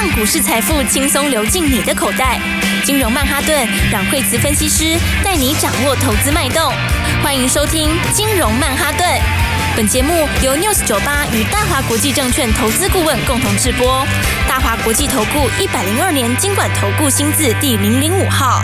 让股市财富轻松流进你的口袋。金融曼哈顿，让惠慈分析师带你掌握投资脉动。欢迎收听金融曼哈顿。本节目由 News 九八与大华国际证券投资顾问共同制播。大华国际投顾一百零二年金管投顾新字第零零五号。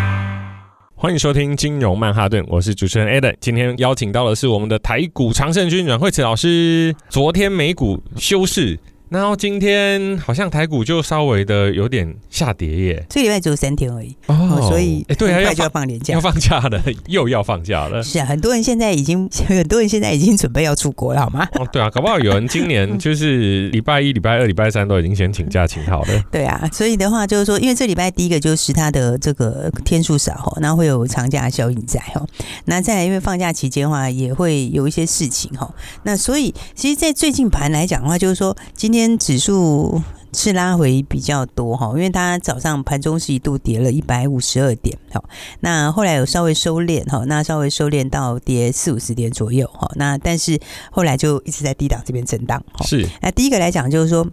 欢迎收听金融曼哈顿，我是主持人 Adam。今天邀请到的是我们的台股常胜军阮惠慈老师。昨天美股休市。然后今天好像台股就稍微的有点下跌耶，这个礼拜只有三天而已哦，所以哎对啊，快就要放年假，要放假了，又要放假了。是啊，很多人现在已经 很多人现在已经准备要出国了，好吗？哦，对啊，搞不好有人今年 就是礼拜一、礼拜二、礼拜三都已经先请假请好了。对啊，所以的话就是说，因为这礼拜第一个就是它的这个天数少哈，那会有长假效应在哈。那再来，因为放假期间的话，也会有一些事情哈。那所以，其实，在最近盘来讲的话，就是说今天指数。是拉回比较多哈，因为它早上盘中是一度跌了一百五十二点，好，那后来有稍微收敛哈，那稍微收敛到跌四五十点左右哈，那但是后来就一直在低档这边震荡哈。是，那第一个来讲就是说，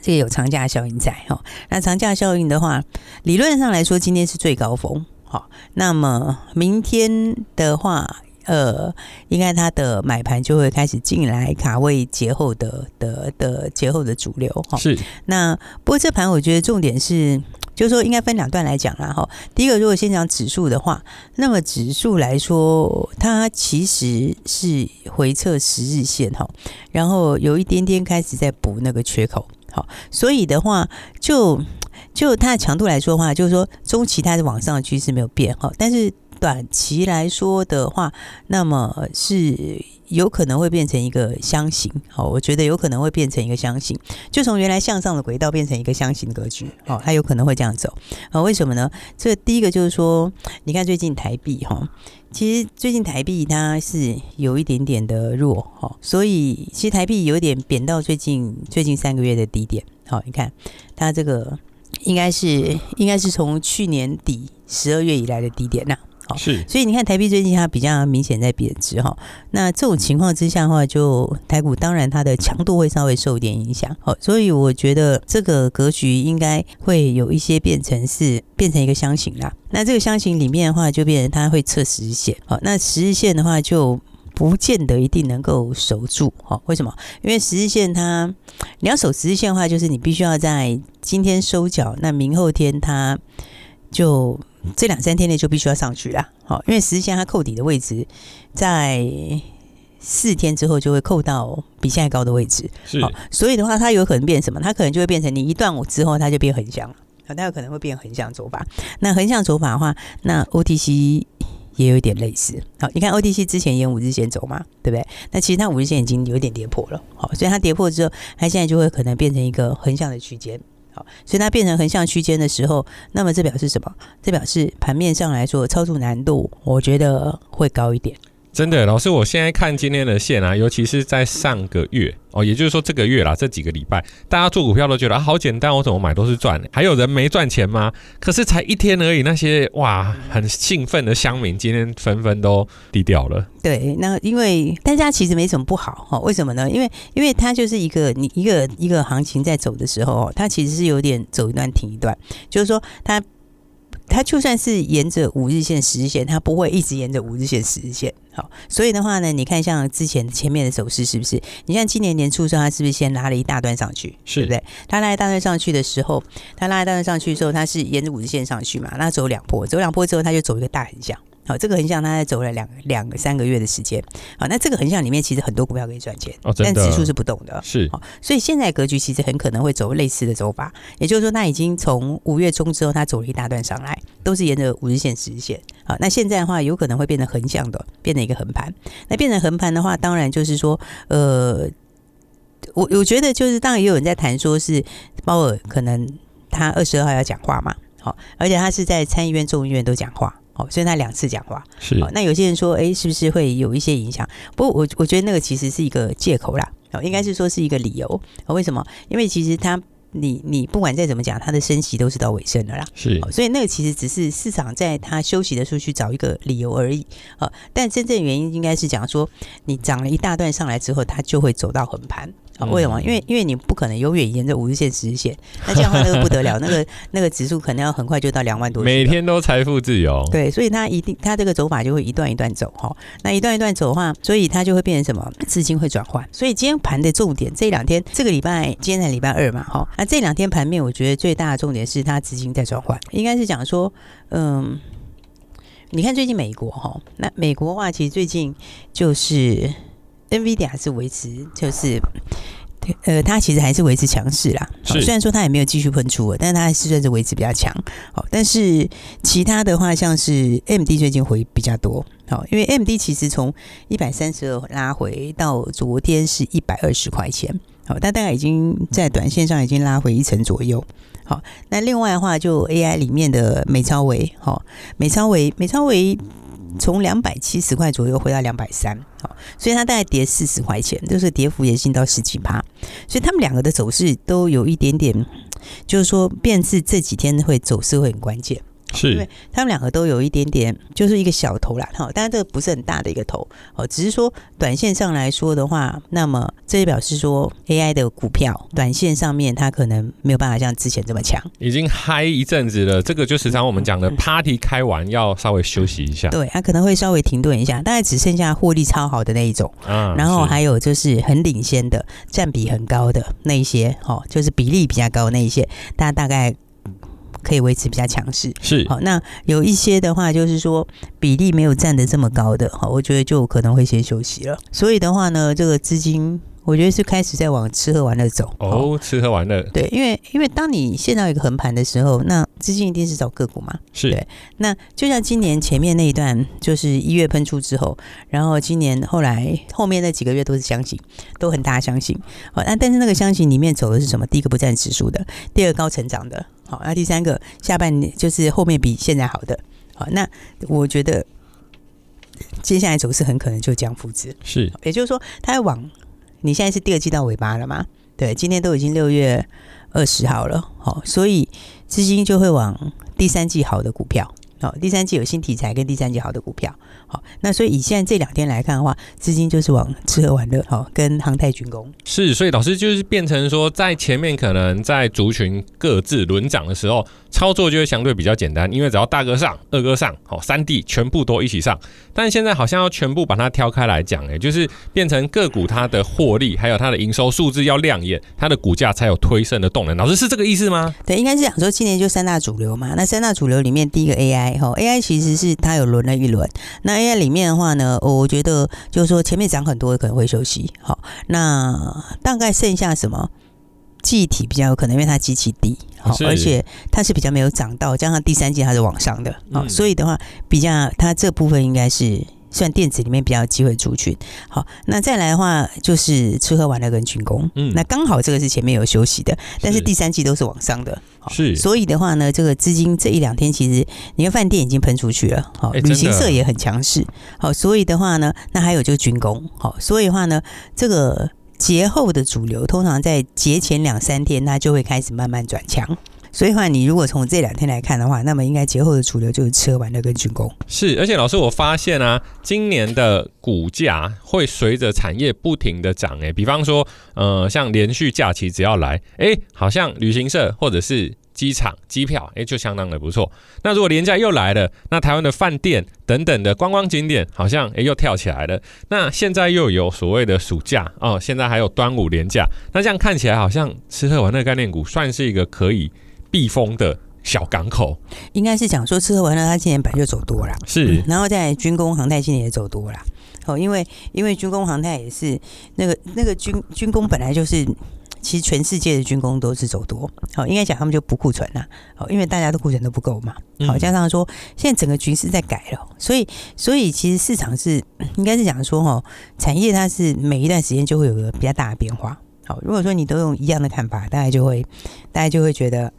这个有长假效应在哈，那长假效应的话，理论上来说今天是最高峰，好，那么明天的话。呃，应该它的买盘就会开始进来卡位节后的的的节后的主流哈。是。那不过这盘我觉得重点是，就是说应该分两段来讲啦哈。第一个，如果先讲指数的话，那么指数来说，它其实是回撤十日线哈，然后有一点点开始在补那个缺口。好，所以的话，就就它的强度来说的话，就是说中期它的往上的趋势没有变哈，但是。短期来说的话，那么是有可能会变成一个箱型，好，我觉得有可能会变成一个箱型，就从原来向上的轨道变成一个箱型格局，哦，它有可能会这样走，啊，为什么呢？这第一个就是说，你看最近台币哈，其实最近台币它是有一点点的弱，哈，所以其实台币有点贬到最近最近三个月的低点，好，你看它这个应该是应该是从去年底十二月以来的低点呐。是，所以你看台币最近它比较明显在贬值哈，那这种情况之下的话，就台股当然它的强度会稍微受一点影响，好，所以我觉得这个格局应该会有一些变成是变成一个箱型啦。那这个箱型里面的话，就变成它会测十日线，好，那十日线的话就不见得一定能够守住，好，为什么？因为十日线它你要守十日线的话，就是你必须要在今天收脚，那明后天它就。这两三天内就必须要上去了，好，因为实际上它扣底的位置在四天之后就会扣到比现在高的位置，是，所以的话，它有可能变什么？它可能就会变成你一段五之后，它就变横向了，它有可能会变横向走法。那横向走法的话，那 OTC 也有一点类似，好，你看 OTC 之前沿五日线走嘛，对不对？那其实它五日线已经有点跌破了，好，所以它跌破之后，它现在就会可能变成一个横向的区间。好，所以它变成横向区间的时候，那么这表示什么？这表示盘面上来说，操作难度我觉得会高一点。真的，老师，我现在看今天的线啊，尤其是在上个月哦，也就是说这个月啦，这几个礼拜，大家做股票都觉得啊，好简单，我怎么买都是赚的。还有人没赚钱吗？可是才一天而已，那些哇很兴奋的乡民，今天纷纷都低调了。对，那因为大家其实没什么不好哈，为什么呢？因为因为它就是一个你一个一个行情在走的时候，它其实是有点走一段停一段，就是说它。它就算是沿着五日线、十日线，它不会一直沿着五日线、十日线。好，所以的话呢，你看像之前前面的走势是不是？你像今年年初的时候，它是不是先拉了一大段上去？是对不对？它拉一大段上去的时候，它拉一大段上去的时候，它是沿着五日线上去嘛？那走两波，走两波之后，它就走一个大横向。好，这个横向它在走了两两个三个月的时间。好，那这个横向里面其实很多股票可以赚钱，哦，但指数是不动的。是，好，所以现在格局其实很可能会走类似的走法，也就是说，它已经从五月中之后，它走了一大段上来，都是沿着五日线、十日线。好，那现在的话，有可能会变成横向的，变成一个横盘。那变成横盘的话，当然就是说，呃，我我觉得就是，当然也有人在谈，说是鲍尔可能他二十二号要讲话嘛，好，而且他是在参议院、众议院都讲话。哦，所以他两次讲话是。哦那有些人说，哎，是不是会有一些影响？不过我我觉得那个其实是一个借口啦。哦，应该是说是一个理由。为什么？因为其实他，你你不管再怎么讲，他的升息都是到尾声了啦。是。所以那个其实只是市场在他休息的时候去找一个理由而已。但真正原因应该是讲说，你涨了一大段上来之后，它就会走到横盘。好，为什么？因为因为你不可能永远沿着五日线、十日线，那这样的话那个不得了，那个那个指数可能要很快就到两万多。每天都财富自由。对，所以它一定它这个走法就会一段一段走哈。那一段一段走的话，所以它就会变成什么？资金会转换。所以今天盘的重点，这两天这个礼拜今天才礼拜二嘛，哈。那这两天盘面，我觉得最大的重点是它资金在转换，应该是讲说，嗯，你看最近美国哈，那美国的话，其实最近就是 NVIDIA 是维持就是。呃，它其实还是维持强势啦。虽然说它也没有继续喷出，但是它还是算是维持比较强。好，但是其他的话，像是 AMD 最近回比较多。好，因为 AMD 其实从一百三十二拉回到昨天是一百二十块钱。好，它大概已经在短线上已经拉回一成左右。好，那另外的话，就 AI 里面的美超维，好，美超维，美超微。从两百七十块左右回到两百三，好，所以它大概跌四十块钱，就是跌幅也进到十几趴，所以他们两个的走势都有一点点，就是说，变是这几天会走势会很关键。是，因为他们两个都有一点点，就是一个小头啦，哈，但是这个不是很大的一个头，哦，只是说短线上来说的话，那么这就表示说 AI 的股票短线上面它可能没有办法像之前这么强，已经嗨一阵子了，这个就时常我们讲的 party 开完要稍微休息一下，对，它可能会稍微停顿一下，大概只剩下获利超好的那一种，嗯，然后还有就是很领先的占比很高的那一些，哦，就是比例比较高的那一些，大家大概。可以维持比较强势，是好。那有一些的话，就是说比例没有占得这么高的，好，我觉得就可能会先休息了。所以的话呢，这个资金。我觉得是开始在往吃喝玩乐走哦，吃喝玩乐对，因为因为当你陷到一个横盘的时候，那资金一定是找个股嘛，是对。那就像今年前面那一段，就是一月喷出之后，然后今年后来后面那几个月都是箱型，都很大箱型。好，那但是那个箱型里面走的是什么？第一个不占指数的，第二个高成长的，好，那第三个下半年就是后面比现在好的。好，那我觉得接下来走势很可能就这样复制，是，也就是说它要往。你现在是第二季到尾巴了吗？对，今天都已经六月二十号了，好，所以资金就会往第三季好的股票。好，第三季有新题材跟第三季好的股票，好，那所以以现在这两天来看的话，资金就是往吃喝玩乐，好，跟航太军工是，所以老师就是变成说，在前面可能在族群各自轮涨的时候，操作就会相对比较简单，因为只要大哥上，二哥上，好，三弟全部都一起上，但现在好像要全部把它挑开来讲，哎，就是变成个股它的获利还有它的营收数字要亮眼，它的股价才有推升的动能。老师是这个意思吗？对，应该是讲说今年就三大主流嘛，那三大主流里面第一个 AI。好，AI 其实是它有轮了一轮。那 AI 里面的话呢，我觉得就是说前面涨很多可能会休息。好，那大概剩下什么？记忆体比较有可能，因为它基期低，好，而且它是比较没有涨到，加上第三季它是往上的，好，所以的话比较它这部分应该是。算电子里面比较有机会出群，好，那再来的话就是吃喝玩乐跟军工，嗯，那刚好这个是前面有休息的，但是第三季都是往上的，是，所以的话呢，这个资金这一两天其实你看饭店已经喷出去了，好，旅行社也很强势，好，所以的话呢，那还有就是军工，好，所以的话呢，这个节后的主流通常在节前两三天，它就会开始慢慢转强。所以话，你如果从这两天来看的话，那么应该节后的主流就是吃喝玩乐跟军工。是，而且老师，我发现啊，今年的股价会随着产业不停的涨。诶，比方说，呃，像连续假期只要来，诶，好像旅行社或者是机场机票，诶，就相当的不错。那如果廉价又来了，那台湾的饭店等等的观光景点，好像诶又跳起来了。那现在又有所谓的暑假哦，现在还有端午廉价，那这样看起来好像吃喝玩乐概念股算是一个可以。避风的小港口，应该是讲说吃喝玩乐，它今年本来就走多了，是、嗯，然后在军工航太今年也走多了，哦，因为因为军工航太也是那个那个军军工本来就是，其实全世界的军工都是走多，好，应该讲他们就不库存了，好，因为大家的库存都不够嘛，好，加上说现在整个局势在改了，所以所以其实市场是应该是讲说哈，产业它是每一段时间就会有个比较大的变化，好，如果说你都用一样的看法，大家就会大家就会觉得。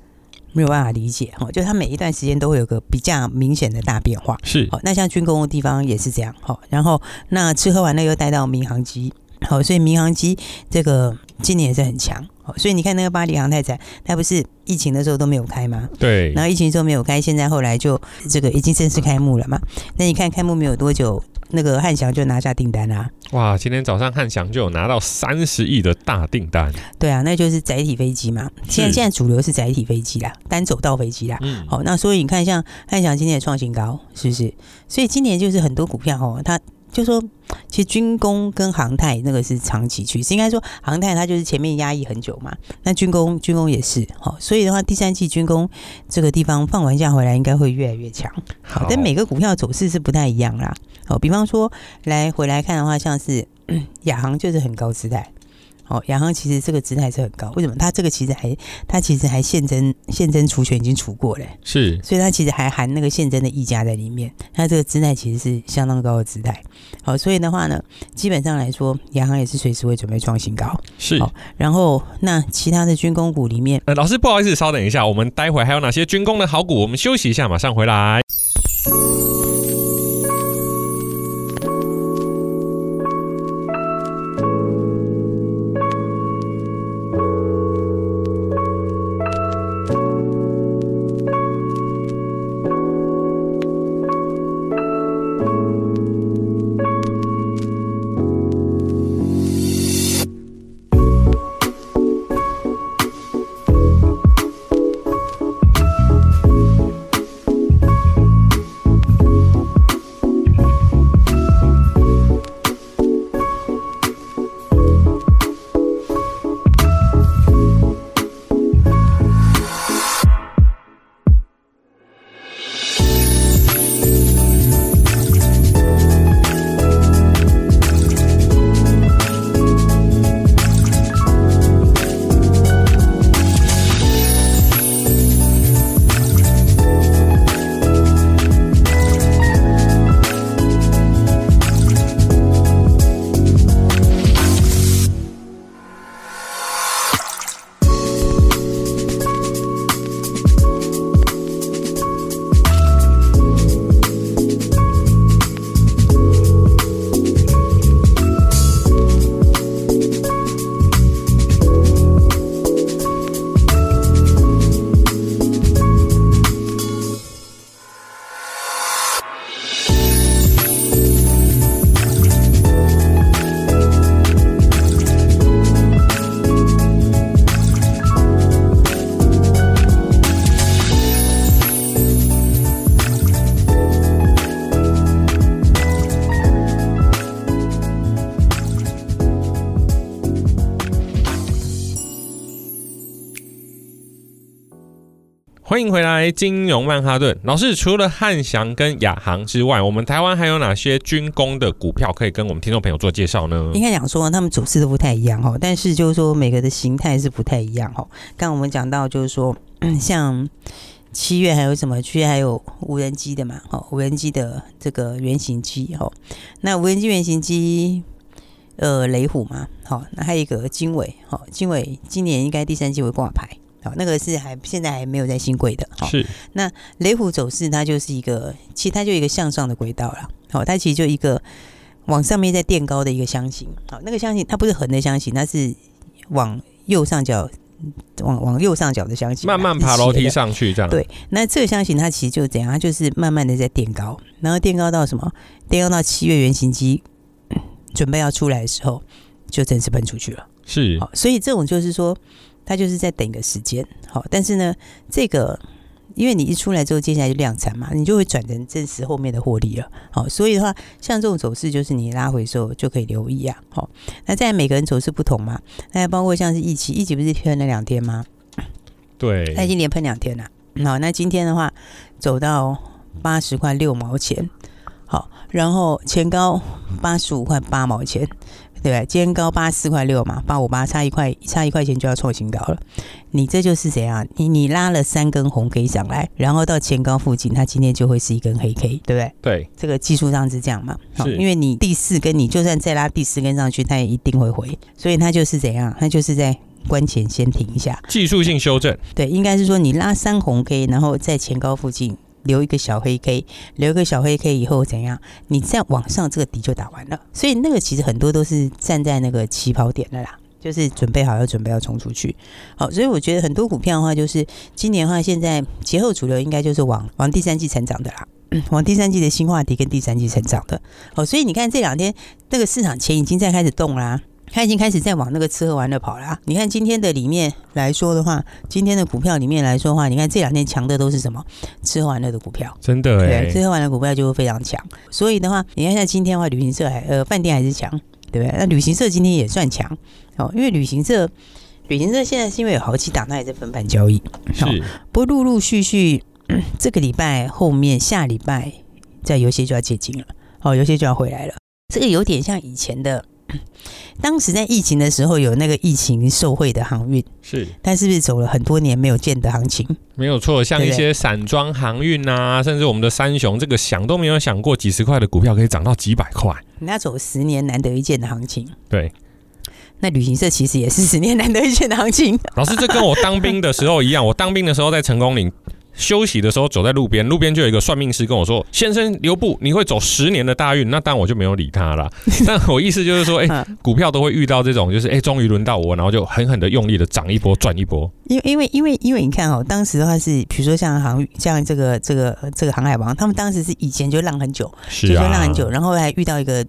没有办法理解哈，就它每一段时间都会有个比较明显的大变化。是，好，那像军工的地方也是这样。好，然后那吃喝玩乐又带到民航机，好，所以民航机这个今年也是很强。好，所以你看那个巴黎航太展，它不是疫情的时候都没有开吗？对。然后疫情的时候没有开，现在后来就这个已经正式开幕了嘛？那你看开幕没有多久，那个汉翔就拿下订单啊。哇，今天早上汉翔就有拿到三十亿的大订单。对啊，那就是载体飞机嘛。现在现在主流是载体飞机啦，单走道飞机啦。嗯。好，那所以你看，像汉翔今天也创新高，是不是？所以今年就是很多股票哦，它。就说，其实军工跟航太那个是长期趋势，应该说航太它就是前面压抑很久嘛，那军工军工也是，好，所以的话第三季军工这个地方放完假回来应该会越来越强，好，但每个股票走势是不太一样啦，好，比方说来回来看的话，像是 亚航就是很高姿态。哦，亚航其实这个姿态是很高，为什么？它这个其实还，它其实还现增现增除权已经除过了，是，所以它其实还含那个现增的溢价在里面，它这个姿态其实是相当高的姿态。好，所以的话呢，基本上来说，亚航也是随时会准备创新高。是，然后那其他的军工股里面，呃，老师不好意思，稍等一下，我们待会还有哪些军工的好股？我们休息一下，马上回来。欢迎回来，金融曼哈顿老师。除了汉翔跟亚航之外，我们台湾还有哪些军工的股票可以跟我们听众朋友做介绍呢？应该讲说，他们走势都不太一样哈，但是就是说每个的形态是不太一样哈。刚我们讲到就是说，像七月还有什么？七月还有无人机的嘛？哈，无人机的这个原型机哈。那无人机原型机，呃，雷虎嘛，好，那还有一个经纬，好，经纬今年应该第三季会挂牌。好，那个是还现在还没有在新贵的。好，是那雷虎走势，它就是一个，其实它就一个向上的轨道了。好，它其实就一个往上面在垫高的一个箱型。好，那个箱型它不是横的箱型，它是往右上角，往往右上角的箱型，慢慢爬楼梯上去这样。对，那这个箱型它其实就怎样？它就是慢慢的在垫高，然后垫高到什么？垫高到七月原型机准备要出来的时候，就正式喷出去了。是，好，所以这种就是说。他就是在等一个时间，好，但是呢，这个因为你一出来之后，接下来就量产嘛，你就会转成证实后面的获利了，好，所以的话，像这种走势就是你拉回的时候就可以留意啊，好，那在每个人走势不同嘛，那包括像是一期，一期不是喷了两天吗？对，他已经连喷两天了，好，那今天的话走到八十块六毛钱，好，然后前高八十五块八毛钱。对不对？今天高八四块六嘛，八五八差一块，差一块钱就要创新高了。你这就是怎样？你你拉了三根红 K 上来，然后到前高附近，它今天就会是一根黑 K，对不对？对，这个技术上是这样嘛？好，因为你第四根，你就算再拉第四根上去，它也一定会回，所以它就是怎样？它就是在关前先停一下，技术性修正。对，应该是说你拉三红 K，然后在前高附近。留一个小黑 K，留一个小黑 K 以后怎样？你再往上，这个底就打完了。所以那个其实很多都是站在那个起跑点的啦，就是准备好要准备要冲出去。好，所以我觉得很多股票的话，就是今年的话，现在节后主流应该就是往往第三季成长的啦。往第三季的新话题跟第三季成长的哦，所以你看这两天那个市场钱已经在开始动啦、它已经开始在往那个吃喝玩乐跑了、啊。你看今天的里面来说的话，今天的股票里面来说的话，你看这两天强的都是什么吃喝玩乐的股票，真的哎，吃喝玩乐股票就会非常强。所以的话，你看像今天的话，旅行社还呃饭店还是强，对不对？那旅行社今天也算强哦，因为旅行社旅行社现在是因为有好几档，它也在分盘交易，是、哦、不过陆陆续续。嗯、这个礼拜后面下礼拜，再有些就要解禁了，哦，有些就要回来了。这个有点像以前的，当时在疫情的时候有那个疫情受惠的航运，是，但是不是走了很多年没有见的行情？没有错，像一些散装航运啊，甚至我们的三雄，这个想都没有想过几十块的股票可以涨到几百块，那走十年难得一见的行情。对，那旅行社其实也是十年难得一见的行情。老师，这跟我当兵的时候一样，我当兵的时候在成功岭。休息的时候走在路边，路边就有一个算命师跟我说：“先生留步，你会走十年的大运。”那当然我就没有理他了。但我意思就是说，哎、欸，股票都会遇到这种，就是哎，终于轮到我，然后就狠狠的用力的涨一波，赚一波。因为因为因为因为你看哦，当时的话是，比如说像航像这个这个这个航海王，他们当时是以前就浪很久，是啊，就浪很久，然后还遇到一个。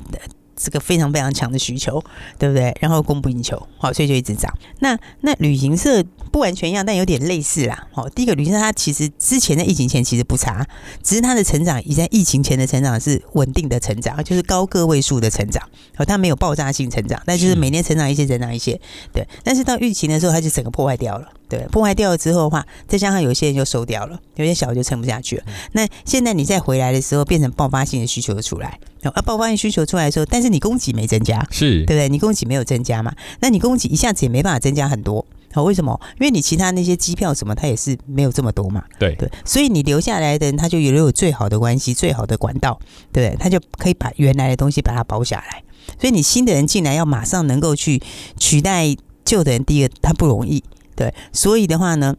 这个非常非常强的需求，对不对？然后供不应求，好，所以就一直涨。那那旅行社不完全一样，但有点类似啦。好，第一个旅行社它其实之前在疫情前其实不差，只是它的成长以在疫情前的成长是稳定的成长，就是高个位数的成长。好，它没有爆炸性成长，但就是每年成长一些，成长一些。对，但是到疫情的时候，它就整个破坏掉了。对，破坏掉了之后的话，再加上有些人就收掉了，有些小的就撑不下去了。那现在你再回来的时候，变成爆发性的需求出来，啊，爆发性需求出来的时候，但是你供给没增加，是对不对？你供给没有增加嘛？那你供给一下子也没办法增加很多，好，为什么？因为你其他那些机票什么，它也是没有这么多嘛。对对，所以你留下来的人，他就有有最好的关系、最好的管道，对不对？他就可以把原来的东西把它包下来。所以你新的人进来，要马上能够去取代旧的人，第一个他不容易。对，所以的话呢，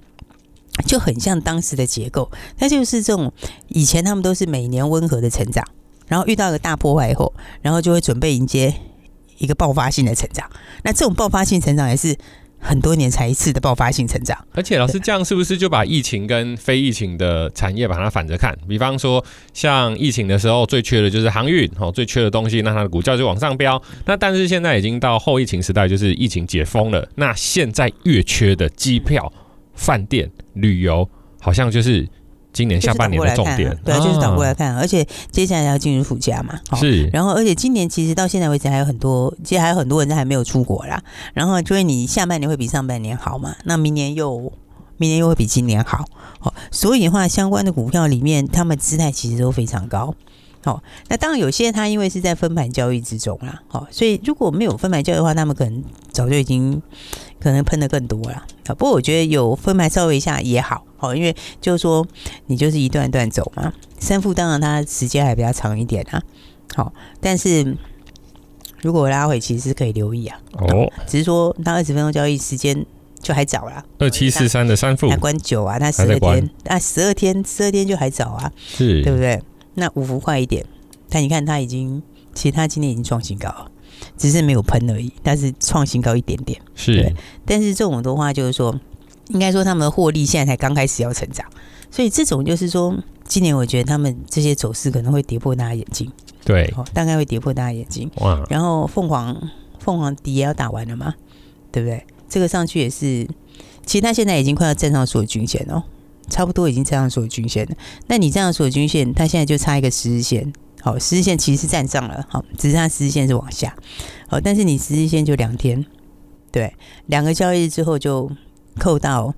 就很像当时的结构，那就是这种以前他们都是每年温和的成长，然后遇到一个大破坏以后，然后就会准备迎接一个爆发性的成长。那这种爆发性成长也是。很多年才一次的爆发性成长，而且老师这样是不是就把疫情跟非疫情的产业把它反着看？比方说，像疫情的时候最缺的就是航运，哦，最缺的东西，那它的股价就往上飙。那但是现在已经到后疫情时代，就是疫情解封了，那现在越缺的机票、饭店、旅游，好像就是。今年下半年的重点，啊、对，就是倒过来看，而且接下来要进入暑假嘛，是。然后，而且今年其实到现在为止还有很多，其实还有很多人都还没有出国啦。然后，所以你下半年会比上半年好嘛？那明年又明年又会比今年好，好。所以的话，相关的股票里面，他们姿态其实都非常高。好，那当然有些他因为是在分盘交易之中啦，好，所以如果没有分盘交易的话，他们可能早就已经可能喷的更多了。啊不过我觉得有分盘稍微一下也好。好，因为就是说，你就是一段一段走嘛。三富当然它时间还比较长一点啊。好，但是如果拉回，其实是可以留意啊。哦，只是说它二十分钟交易时间就还早啦。二七四三的三富还关九啊，它十二天那，十二天十二天就还早啊，是，对不对？那五福快一点，但你看它已经，其实它今天已经创新高了，只是没有喷而已，但是创新高一点点。是，但是这种的话就是说。应该说，他们的获利现在才刚开始要成长，所以这种就是说，今年我觉得他们这些走势可能会跌破大家眼睛，对，大概会跌破大家眼睛。哇！然后凤凰，凤凰底也要打完了嘛，对不对？这个上去也是，其实它现在已经快要站上所有均线了，差不多已经站上所有均线了。那你站上所有均线，它现在就差一个十日线，好，十日线其实是站上了，好，只是它十日线是往下，好，但是你十日线就两天，对，两个交易日之后就。扣到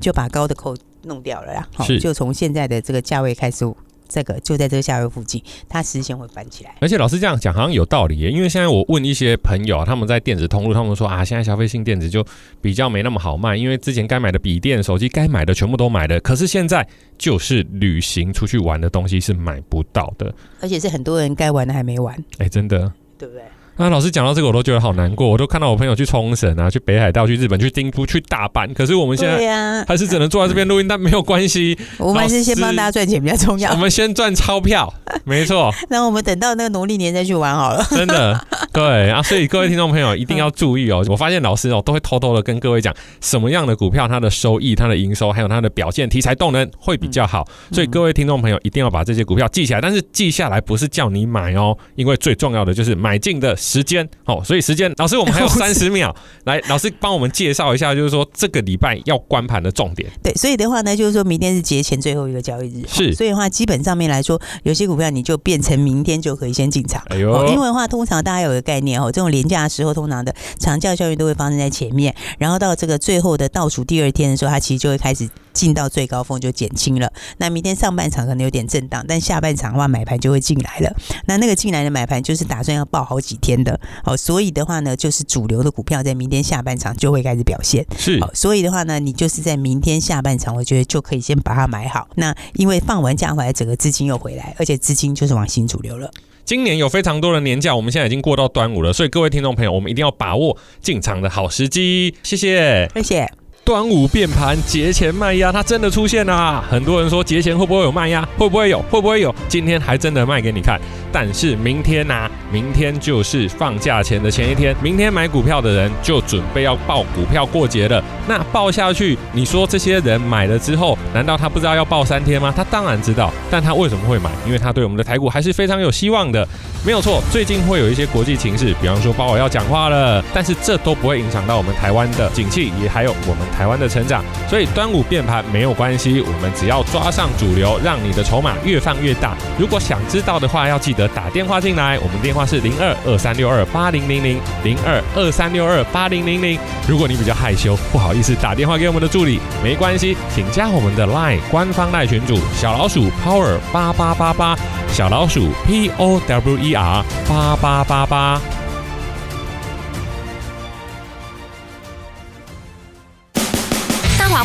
就把高的扣弄掉了啦，好，就从现在的这个价位开始，这个就在这个价位附近，它实现会翻起来。而且老师这样讲好像有道理耶，因为现在我问一些朋友，他们在电子通路，他们说啊，现在消费性电子就比较没那么好卖，因为之前该买的笔电、手机该买的全部都买了，可是现在就是旅行出去玩的东西是买不到的，而且是很多人该玩的还没玩，哎、欸，真的，对不对？那、啊、老师讲到这个，我都觉得好难过。我都看到我朋友去冲绳啊，去北海道，去日本，去京都，去大阪。可是我们现在还是只能坐在这边录音，但没有关系。我们还是先帮大家赚钱比较重要。我们先赚钞票，没错。那我们等到那个农历年再去玩好了。真的，对啊，所以各位听众朋友一定要注意哦。我发现老师哦都会偷偷的跟各位讲什么样的股票它的收益、它的营收还有它的表现、题材动能会比较好。所以各位听众朋友一定要把这些股票记起来。但是记下来不是叫你买哦，因为最重要的就是买进的时间哦。所以时间，老师我们还有 三十秒，来，老师帮我们介绍一下，就是说这个礼拜要关盘的重点。对，所以的话呢，就是说明天是节前最后一个交易日，是。所以的话，基本上面来说，有些股票你就变成明天就可以先进场。哎呦，因为的话，通常大家有个概念哦，这种廉价的时候，通常的长假效应都会发生在前面，然后到这个最后的倒数第二天的时候，它其实就会开始进到最高峰，就减轻了。那明天上半场可能有点震荡，但下半场的话，买盘就会进来了。那那个进来的买盘就是打算要爆好几天的好，所以的话呢，就是主流的股票在明天下半场就会开始表现。是，所以的话呢，你就是在明天下半场，我觉得就可以先把它买好。那因为放完假回来，整个资金又回来，而且资金就是往新主流了。今年有非常多的年假，我们现在已经过到端午了，所以各位听众朋友，我们一定要把握进场的好时机。谢谢，谢谢。端午变盘，节前卖压，它真的出现啦！很多人说节前会不会有卖压？会不会有？会不会有？今天还真的卖给你看。但是明天呐、明天就是放假前的前一天，明天买股票的人就准备要报股票过节了。那报下去，你说这些人买了之后，难道他不知道要报三天吗？他当然知道，但他为什么会买？因为他对我们的台股还是非常有希望的。没有错，最近会有一些国际情势，比方说鲍尔要讲话了，但是这都不会影响到我们台湾的景气，也还有我们台湾的成长。所以端午变盘没有关系，我们只要抓上主流，让你的筹码越放越大。如果想知道的话，要记得打电话进来，我们电话是零二二三六二八零零零零二二三六二八零零零。如果你比较害羞，不好意思打电话给我们的助理，没关系，请加我们的 LINE 官方 LINE 群组小老鼠 Power 八八八八。小老鼠 P O W E R 八八八八。